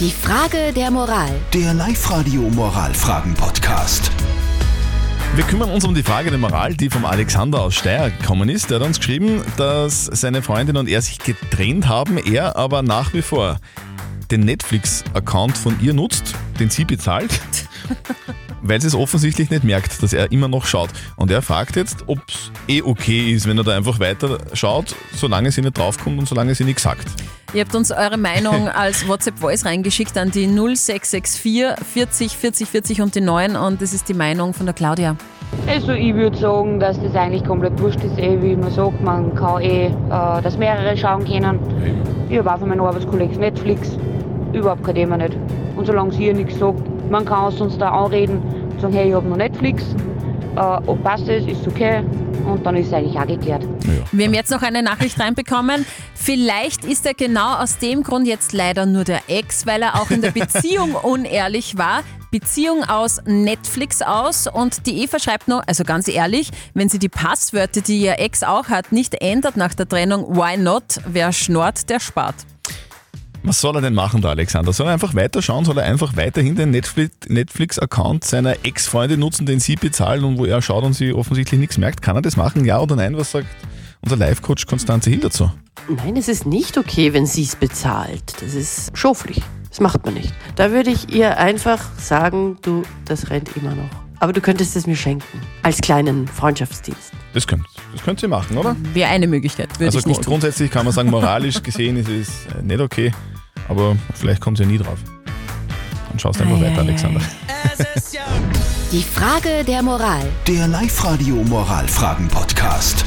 Die Frage der Moral. Der Live-Radio Moralfragen-Podcast. Wir kümmern uns um die Frage der Moral, die vom Alexander aus Steyr gekommen ist. Der hat uns geschrieben, dass seine Freundin und er sich getrennt haben, er aber nach wie vor den Netflix-Account von ihr nutzt, den sie bezahlt, weil sie es offensichtlich nicht merkt, dass er immer noch schaut. Und er fragt jetzt, ob es eh okay ist, wenn er da einfach weiter schaut, solange sie nicht draufkommt und solange sie nichts sagt. Ihr habt uns eure Meinung als WhatsApp-Voice reingeschickt an die 0664 40 40 40 und die 9 und das ist die Meinung von der Claudia. Also ich würde sagen, dass das eigentlich komplett wurscht ist, eh, wie man sagt, man kann eh, äh, dass mehrere schauen können. Ich habe auch von meinen Arbeitskollegen Netflix, überhaupt kein Thema nicht. Und solange sie ihr nichts sagt, man kann es uns da anreden und sagen, hey, ich habe noch Netflix, äh, ob passt es, ist okay und dann ist es eigentlich auch geklärt. Wir haben jetzt noch eine Nachricht reinbekommen. Vielleicht ist er genau aus dem Grund jetzt leider nur der Ex, weil er auch in der Beziehung unehrlich war. Beziehung aus Netflix aus und die Eva schreibt noch, also ganz ehrlich, wenn sie die Passwörter, die ihr Ex auch hat, nicht ändert nach der Trennung, why not? Wer schnort, der spart. Was soll er denn machen, der Alexander? Soll er einfach weiterschauen? Soll er einfach weiterhin den Netflix- Netflix-Account seiner Ex-Freundin nutzen, den sie bezahlen und wo er schaut und sie offensichtlich nichts merkt? Kann er das machen? Ja oder nein? Was sagt unser Live-Coach Konstanze Hill dazu? Nein, es ist nicht okay, wenn sie es bezahlt. Das ist schoflich. Das macht man nicht. Da würde ich ihr einfach sagen, du, das rennt immer noch. Aber du könntest es mir schenken. Als kleinen Freundschaftsdienst. Das könnt, das könnt ihr machen, oder? Wäre eine Möglichkeit, würde Also ich nicht gru- tun. grundsätzlich kann man sagen, moralisch gesehen ist es äh, nicht okay, aber vielleicht kommt sie ja nie drauf. Dann schaust einfach weiter, Alexander. Die Frage der Moral. Der Live-Radio Moralfragen-Podcast.